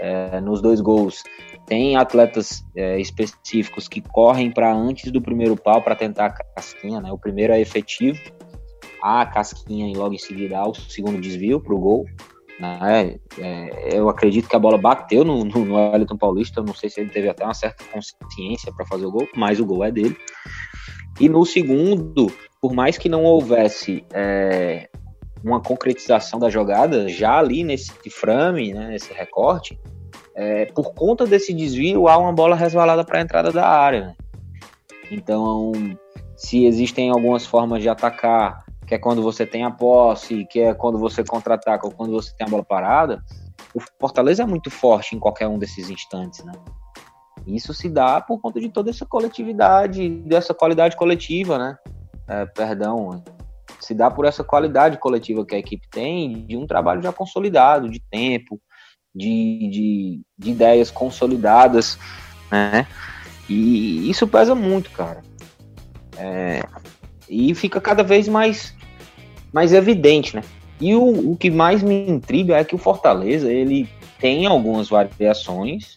É, nos dois gols tem atletas é, específicos que correm para antes do primeiro pau para tentar a casquinha, né? O primeiro é efetivo, a casquinha e logo em seguida o segundo desvio para o gol. Né? É, eu acredito que a bola bateu no, no, no Paulista, eu não sei se ele teve até uma certa consciência para fazer o gol, mas o gol é dele. E no segundo, por mais que não houvesse é, uma concretização da jogada, já ali nesse frame, né, nesse recorte, é, por conta desse desvio, há uma bola resvalada para a entrada da área. Né? Então, se existem algumas formas de atacar, que é quando você tem a posse, que é quando você contra-ataca ou quando você tem a bola parada, o Fortaleza é muito forte em qualquer um desses instantes, né? Isso se dá por conta de toda essa coletividade, dessa qualidade coletiva, né? É, perdão, se dá por essa qualidade coletiva que a equipe tem, de um trabalho já consolidado, de tempo, de, de, de ideias consolidadas, né? E isso pesa muito, cara. É, e fica cada vez mais, mais evidente, né? E o, o que mais me intriga é que o Fortaleza, ele tem algumas variações,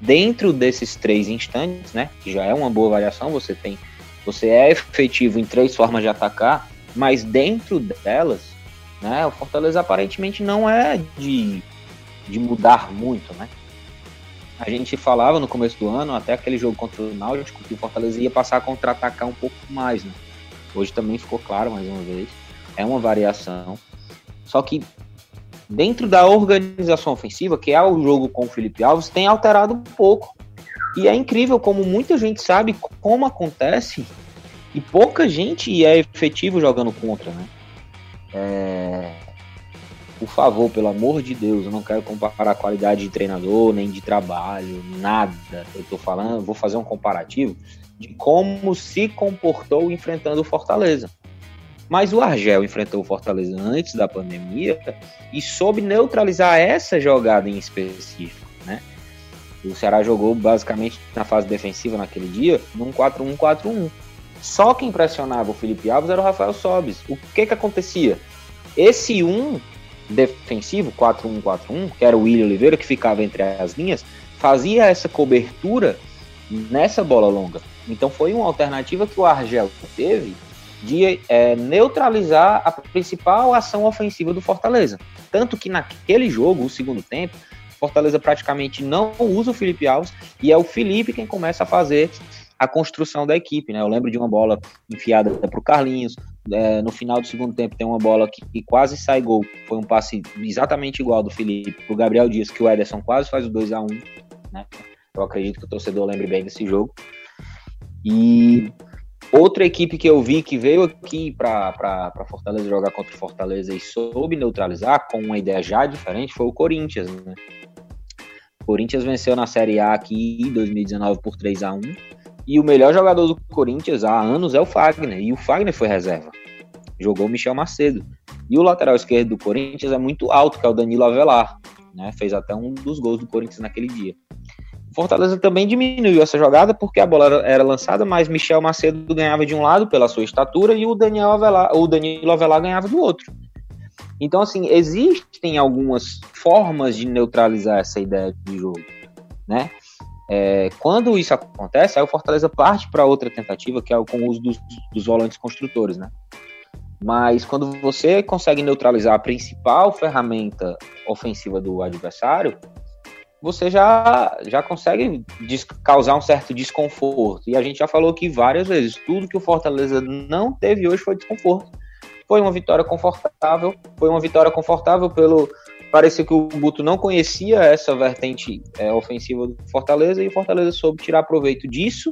dentro desses três instantes, né, que já é uma boa variação, você tem, você é efetivo em três formas de atacar, mas dentro delas, né, o Fortaleza aparentemente não é de, de mudar muito, né. A gente falava no começo do ano, até aquele jogo contra o Náutico, que o Fortaleza ia passar a contra-atacar um pouco mais, né. Hoje também ficou claro mais uma vez, é uma variação. Só que dentro da organização ofensiva, que é o jogo com o Felipe Alves, tem alterado um pouco. E é incrível como muita gente sabe como acontece e pouca gente é efetivo jogando contra, né? É... Por favor, pelo amor de Deus, eu não quero comparar a qualidade de treinador, nem de trabalho, nada. Eu tô falando, vou fazer um comparativo de como se comportou enfrentando o Fortaleza. Mas o Argel enfrentou o Fortaleza antes da pandemia e soube neutralizar essa jogada em específico, né? O Ceará jogou basicamente na fase defensiva naquele dia, num 4-1-4-1. Só quem pressionava o Felipe Alves era o Rafael Sobis. O que que acontecia? Esse 1 defensivo, 4-1-4-1, que era o William Oliveira, que ficava entre as linhas, fazia essa cobertura nessa bola longa. Então foi uma alternativa que o Argel teve de é, neutralizar a principal ação ofensiva do Fortaleza. Tanto que naquele jogo, o segundo tempo, Fortaleza praticamente não usa o Felipe Alves e é o Felipe quem começa a fazer a construção da equipe. Né? Eu lembro de uma bola enfiada para o Carlinhos. É, no final do segundo tempo tem uma bola que, que, quase sai gol. Foi um passe exatamente igual do Felipe para o Gabriel Dias, que o Ederson quase faz o 2 a 1 né? Eu acredito que o torcedor lembre bem desse jogo. E Outra equipe que eu vi que veio aqui para Fortaleza jogar contra o Fortaleza e soube neutralizar com uma ideia já diferente foi o Corinthians. Né? O Corinthians venceu na Série A aqui em 2019 por 3 a 1 e o melhor jogador do Corinthians há anos é o Fagner, e o Fagner foi reserva. Jogou o Michel Macedo. E o lateral esquerdo do Corinthians é muito alto, que é o Danilo Avelar. Né? Fez até um dos gols do Corinthians naquele dia. Fortaleza também diminuiu essa jogada porque a bola era, era, lançada, mas Michel Macedo ganhava de um lado pela sua estatura e o Daniel Avelar, o Danilo Avelar ganhava do outro. Então, assim, existem algumas formas de neutralizar essa ideia de jogo, né? É, quando isso acontece, aí o Fortaleza parte para outra tentativa, que é com o uso dos, dos volantes construtores, né? Mas quando você consegue neutralizar a principal ferramenta ofensiva do adversário, você já, já consegue causar um certo desconforto. E a gente já falou aqui várias vezes: tudo que o Fortaleza não teve hoje foi desconforto. Foi uma vitória confortável, foi uma vitória confortável pelo. Parecia que o Buto não conhecia essa vertente é, ofensiva do Fortaleza e o Fortaleza soube tirar proveito disso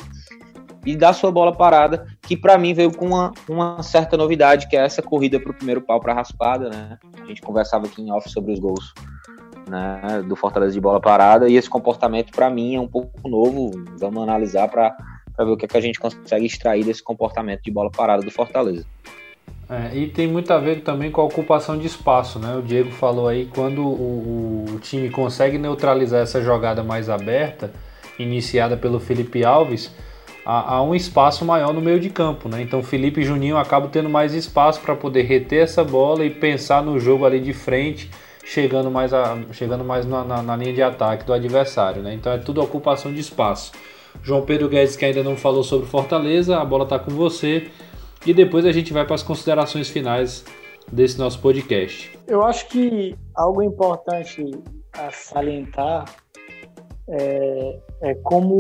e dar sua bola parada, que para mim veio com uma, uma certa novidade, que é essa corrida para o primeiro pau para raspada, né? A gente conversava aqui em off sobre os gols né, do Fortaleza de bola parada e esse comportamento para mim é um pouco novo. Vamos analisar para ver o que, é que a gente consegue extrair desse comportamento de bola parada do Fortaleza. É, e tem muito a ver também com a ocupação de espaço, né? O Diego falou aí quando o, o time consegue neutralizar essa jogada mais aberta, iniciada pelo Felipe Alves, há, um espaço maior no meio de campo, né? Então Felipe e Juninho acabam tendo mais espaço para poder reter essa bola e pensar no jogo ali de frente, chegando mais, a, chegando mais na, na, na linha de ataque do adversário, né? Então é tudo ocupação de espaço. João Pedro Guedes que ainda não falou sobre Fortaleza, a bola está com você. E depois a gente vai para as considerações finais desse nosso podcast. Eu acho que algo importante a salientar é, é como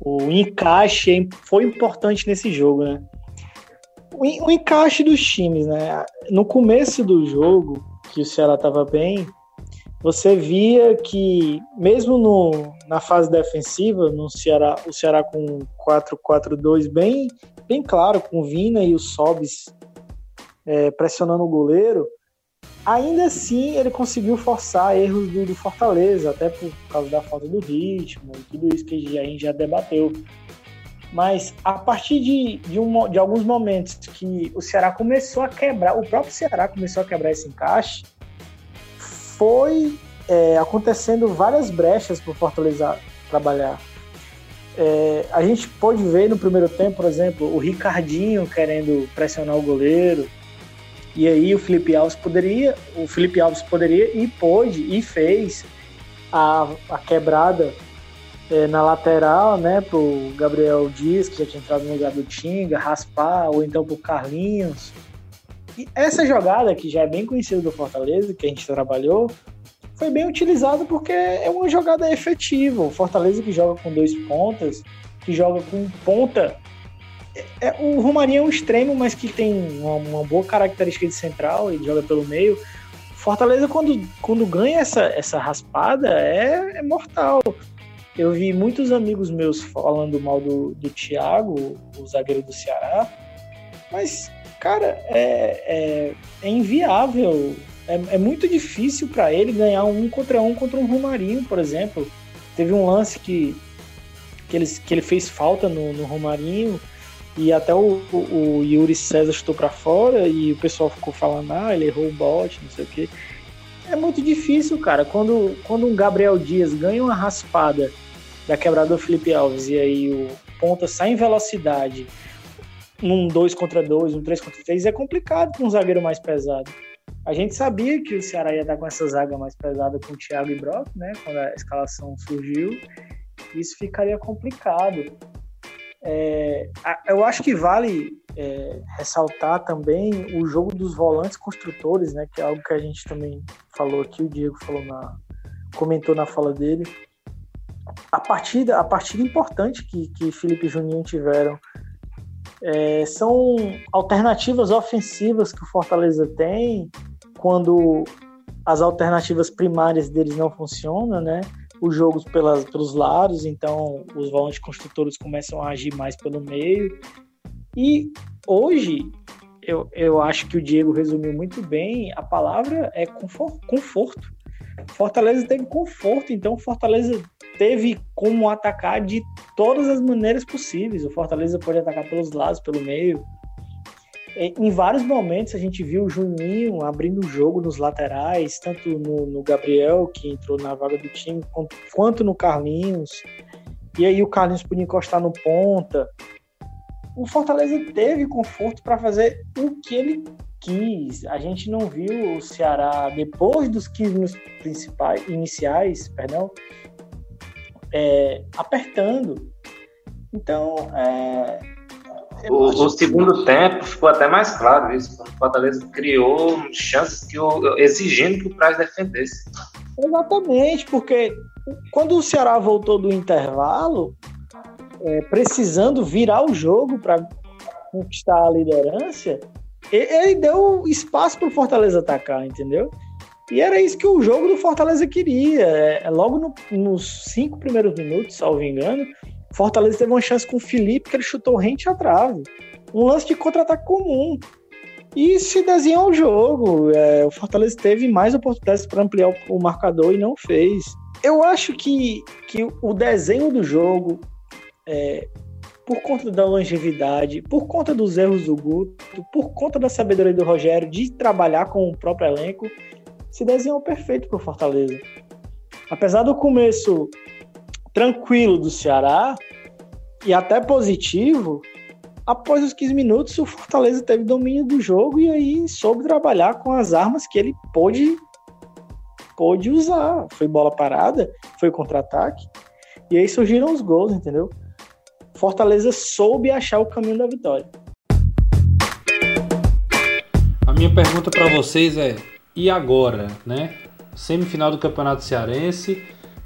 o encaixe foi importante nesse jogo, né? O, encaixe dos times, né? No começo do jogo, que o Ceará estava bem, você via que, mesmo no, na fase defensiva, no Ceará, o Ceará com 4-4-2 bem, bem claro, com o Vina e o Sobis é, pressionando o goleiro, ainda assim ele conseguiu forçar erros do, do, Fortaleza, até por causa da falta do ritmo e tudo isso que a gente já debateu. Mas a partir de, de, um, de alguns momentos que o Ceará começou a quebrar, o próprio Ceará começou a quebrar esse encaixe, foi é, acontecendo várias brechas para o Fortaleza trabalhar. É, a gente pôde ver no primeiro tempo, por exemplo, o Ricardinho querendo pressionar o goleiro, e aí o Felipe Alves poderia, o Felipe Alves poderia e pôde e fez a, a quebrada é, na lateral, né, pro Gabriel Dias, que já tinha entrado no lugar do Tinga, raspar, ou então pro Carlinhos. E essa jogada, que já é bem conhecida do Fortaleza, que a gente trabalhou, foi bem utilizada porque é uma jogada efetiva. O Fortaleza que joga com dois pontas, que joga com ponta é, o Romarinho é um extremo, mas que tem uma, uma, boa característica de central, ele joga pelo meio. Fortaleza, quando, quando ganha essa, essa raspada, é, é mortal. Eu vi muitos amigos meus falando mal do, do Thiago, o zagueiro do Ceará, mas, cara, é, é, é inviável. É, é muito difícil para ele ganhar um contra um contra um Romarinho, por exemplo. Teve um lance que, que, ele, que ele fez falta no, no Romarinho e até o, o, o Yuri César chutou para fora e o pessoal ficou falando, ah, ele errou o bote, não sei o quê. É muito difícil, cara. Quando, quando um Gabriel Dias ganha uma raspada da quebrada do Felipe Alves e aí o ponta sai em velocidade, num 2 contra 2, um 3 contra 3, é complicado com um zagueiro mais pesado. A gente sabia que o Ceará ia estar com essa zaga mais pesada com o Thiago e Brock, né? Quando a escalação surgiu. Isso ficaria complicado. É, eu acho que vale é, ressaltar também o jogo dos volantes construtores, né? Que é algo que a gente também falou aqui, o Diego falou na, comentou na fala dele. A partida, a partida importante que, que Felipe e Juninho tiveram é, são alternativas ofensivas que o Fortaleza tem quando as alternativas primárias deles não funcionam, né? Os jogos pelas, pelos lados, então os volantes construtores começam a agir mais pelo meio. E hoje, eu, eu acho que o Diego resumiu muito bem, a palavra é conforto. Fortaleza teve conforto, então Fortaleza teve como atacar de todas as maneiras possíveis. O Fortaleza pode atacar pelos lados, pelo meio, em vários momentos a gente viu o Juninho abrindo o jogo nos laterais, tanto no, no, Gabriel, que entrou na vaga do time, quanto no Carlinhos. E aí o Carlinhos podia encostar no ponta. O Fortaleza teve conforto para fazer o que ele quis. A gente não viu o Ceará, depois dos 15 minutos principais, iniciais, perdão, é, apertando. Então, é, o, o, segundo tempo ficou até mais claro isso. Quando o Fortaleza criou chances que o, exigindo que o Praz defendesse. Exatamente, porque quando o Ceará voltou do intervalo, é, precisando virar o jogo para conquistar a liderança, ele deu espaço para o Fortaleza atacar, entendeu? E era isso que o jogo do Fortaleza queria. É, logo no, nos cinco primeiros minutos, salvo engano, Fortaleza teve uma chance com o Felipe que ele chutou rente à trave. Um lance de contra-ataque comum. E se desenhou o jogo. É, o Fortaleza teve mais oportunidades para ampliar o, o, marcador e não fez. Eu acho que, que o desenho do jogo, é, por conta da longevidade, por conta dos erros do Guto, por conta da sabedoria do Rogério de trabalhar com o próprio elenco, se desenhou perfeito para o Fortaleza. Apesar do começo tranquilo do Ceará e até positivo, após os 15 minutos o Fortaleza teve domínio do jogo e aí soube trabalhar com as armas que ele pôde, pôde usar. Foi bola parada, foi contra-ataque e aí surgiram os gols, entendeu? Fortaleza soube achar o caminho da vitória. A minha pergunta para vocês é: e agora, né? Semifinal do Campeonato Cearense.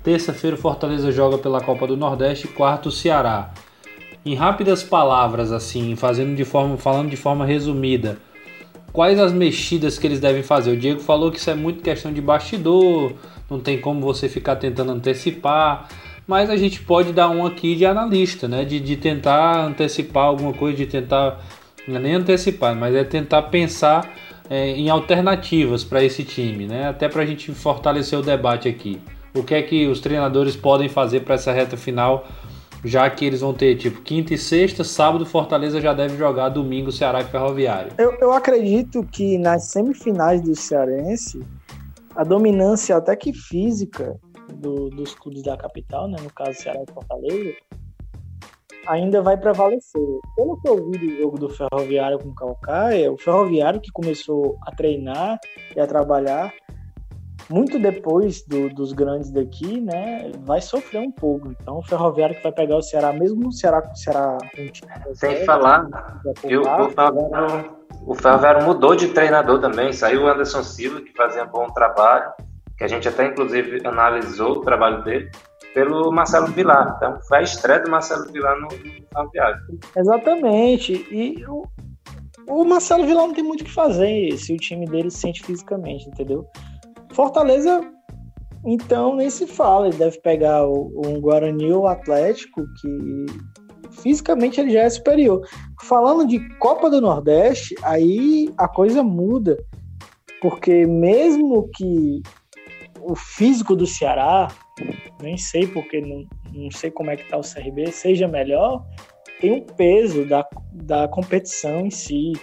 Terça-feira Fortaleza joga pela Copa do Nordeste, quarto Ceará. Em rápidas palavras, assim, fazendo de forma, falando de forma resumida, quais as mexidas que eles devem fazer? O Diego falou que isso é muito questão de bastidor, não tem como você ficar tentando antecipar, mas a gente pode dar um aqui de analista, né? De, de tentar antecipar alguma coisa, de tentar, não é nem antecipar, mas é tentar pensar é, em alternativas para esse time, né? Até para a gente fortalecer o debate aqui. O que é que os treinadores podem fazer para essa reta final, já que eles vão ter tipo quinta e sexta, sábado Fortaleza já deve jogar, domingo Ceará e Ferroviário. Eu, eu acredito que nas semifinais do Cearense, a dominância até que física do, dos clubes da capital, né, no caso Ceará e Fortaleza, ainda vai prevalecer. Pelo que eu vi do jogo do Ferroviário com o Calcaia, o Ferroviário que começou a treinar e a trabalhar muito depois do, dos grandes daqui, né, vai sofrer um pouco. Então, o Ferroviário que vai pegar o Ceará, mesmo o Ceará com o Ceará... Sem falar, eu, o, Ferroviário, o Ferroviário mudou de treinador também, saiu o Anderson Silva, que fazia um bom trabalho, que a gente até, inclusive, analisou o trabalho dele, pelo Marcelo Vilar. Então, foi a estreia do Marcelo Vilar no, Ferroviário. Exatamente. E o, o Marcelo Vilar não tem muito o que fazer se o time dele se sente fisicamente, entendeu? Fortaleza, então, nem se fala. Ele deve pegar um Guarani ou Atlético, que fisicamente ele já é superior. Falando de Copa do Nordeste, aí a coisa muda. Porque mesmo que o físico do Ceará, nem sei porque não, não sei como é que tá o CRB, seja melhor, tem um peso da, da competição em si.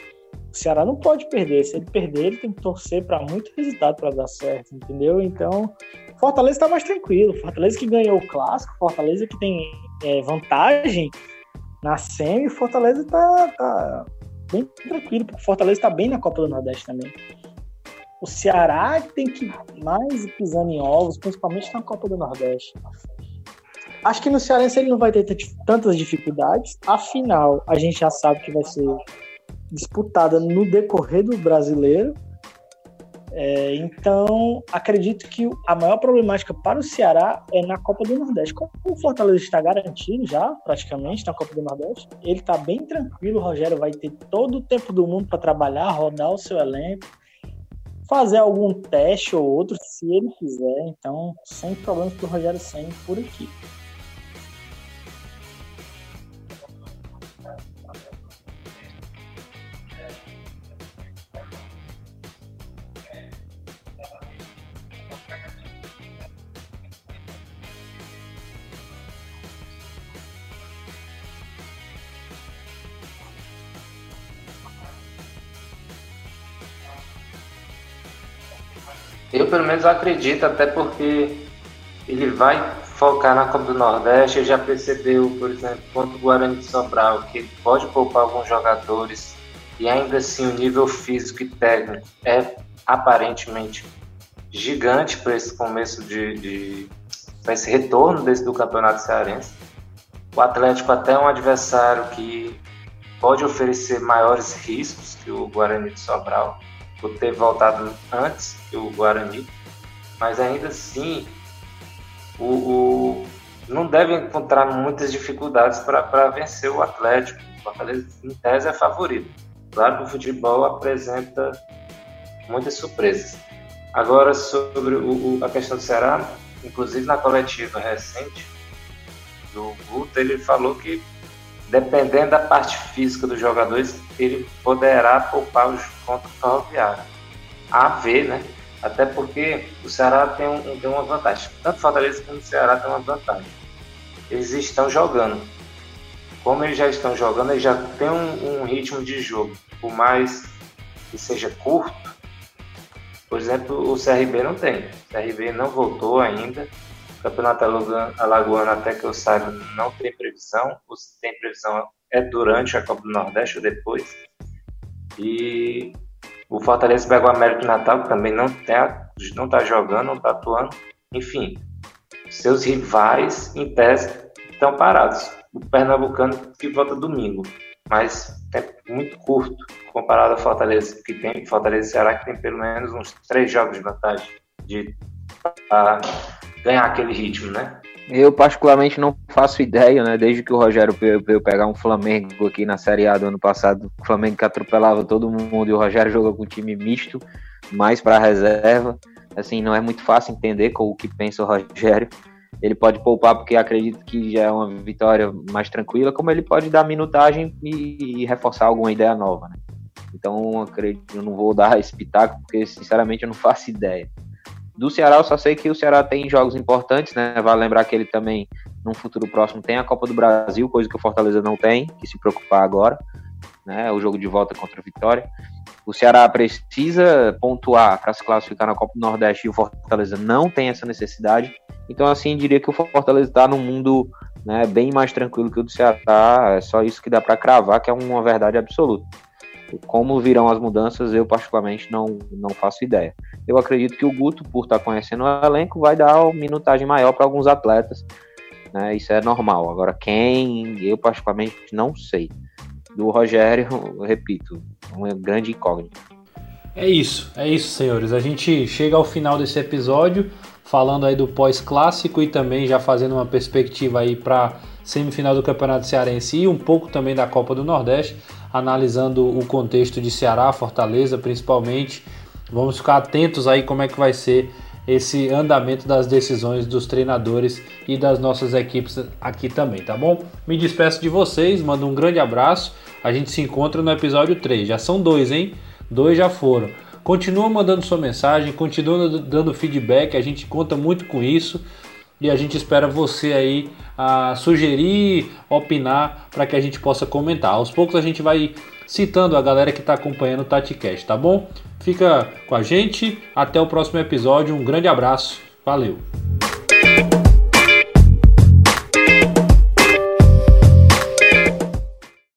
O Ceará não pode perder. Se ele perder, ele tem que torcer para muito resultado para dar certo, entendeu? Então, Fortaleza está mais tranquilo. Fortaleza que ganhou o clássico, Fortaleza que tem é, vantagem na semi, Fortaleza está tá bem tranquilo, porque Fortaleza está bem na Copa do Nordeste também. O Ceará tem que mais pisando em ovos, principalmente na Copa do Nordeste. Acho que no Cearense ele não vai ter tantas dificuldades. Afinal, a gente já sabe que vai ser disputada no decorrer do brasileiro. É, então, acredito que a maior problemática para o Ceará é na Copa do Nordeste. Como o Fortaleza está garantido já, praticamente, na Copa do Nordeste, ele está bem tranquilo. O Rogério vai ter todo o tempo do mundo para trabalhar, rodar o seu elenco, fazer algum teste ou outro, se ele quiser. Então, sem problemas para o Rogério Senna por aqui. Eu, pelo menos, acredito, até porque ele vai focar na Copa do Nordeste. Ele já percebeu, por exemplo, contra o Guarani de Sobral, que ele pode poupar alguns jogadores e ainda assim o nível físico e técnico é aparentemente gigante para esse começo de, de para esse retorno desse do Campeonato Cearense. O Atlético até é um adversário que pode oferecer maiores riscos que o Guarani de Sobral, por ter voltado antes que o Guarani, mas ainda assim o, o não deve encontrar muitas dificuldades para vencer o Atlético. O Atlético, em tese, é favorito. Claro que o futebol apresenta muitas surpresas. Agora, sobre o, o, a questão do Ceará, inclusive na coletiva recente do Guto, ele falou que, dependendo da parte física dos jogadores, ele poderá poupar os contra o Ferroviário. A ver, né? Até porque o Ceará tem, um, tem uma vantagem. Tanto Fortaleza como o Ceará tem uma vantagem. Eles estão jogando. Como eles já estão jogando, eles já têm um, um ritmo de jogo. Por mais que seja curto, por exemplo, o CRB não tem. O CRB não voltou ainda. Campeonato Alagoano, até que eu saiba, não tem previsão. O tem previsão é durante a Copa do Nordeste ou depois. E o Fortaleza pegou o América Natal, que também não está não tá jogando, não está atuando. Enfim, seus rivais, em tese, estão parados. O Pernambucano que volta domingo, mas é muito curto comparado ao Fortaleza, que tem Fortaleza e Ceará, que tem pelo menos uns três jogos de vantagem de ganhar aquele ritmo, né? Eu, particularmente, não faço ideia, né? Desde que o Rogério veio pegar um Flamengo aqui na Série A do ano passado, o Flamengo que atropelava todo mundo e o Rogério jogou com um time misto, mais para reserva. Assim, não é muito fácil entender com o que pensa o Rogério. Ele pode poupar porque acredito que já é uma vitória mais tranquila, como ele pode dar minutagem e, e reforçar alguma ideia nova, né? Então, acredito, eu não vou dar esse pitaco porque, sinceramente, eu não faço ideia. Do Ceará, eu só sei que o Ceará tem jogos importantes, né? Vale lembrar que ele também, num futuro próximo, tem a Copa do Brasil, coisa que o Fortaleza não tem, que se preocupar agora, né? O jogo de volta contra a Vitória. O Ceará precisa pontuar para se classificar na Copa do Nordeste e o Fortaleza não tem essa necessidade. Então, assim, diria que o Fortaleza está num mundo né, bem mais tranquilo que o do Ceará. É só isso que dá para cravar, que é uma verdade absoluta. Como virão as mudanças, eu particularmente não, não faço ideia. Eu acredito que o Guto, por estar conhecendo o elenco, vai dar uma minutagem maior para alguns atletas. Né? Isso é normal. Agora, quem, eu particularmente não sei. Do Rogério, repito, uma grande incógnita. É isso, é isso, senhores. A gente chega ao final desse episódio falando aí do pós-clássico e também já fazendo uma perspectiva aí para semifinal do Campeonato Cearense e um pouco também da Copa do Nordeste analisando o contexto de Ceará, Fortaleza principalmente. Vamos ficar atentos aí como é que vai ser esse andamento das decisões dos treinadores e das nossas equipes aqui também, tá bom? Me despeço de vocês, mando um grande abraço. A gente se encontra no episódio 3. Já são dois, hein? Dois já foram. Continua mandando sua mensagem, continua dando feedback, a gente conta muito com isso e a gente espera você aí a sugerir, opinar para que a gente possa comentar. Aos poucos a gente vai citando a galera que está acompanhando o TatiCast, tá bom? Fica com a gente, até o próximo episódio, um grande abraço, valeu!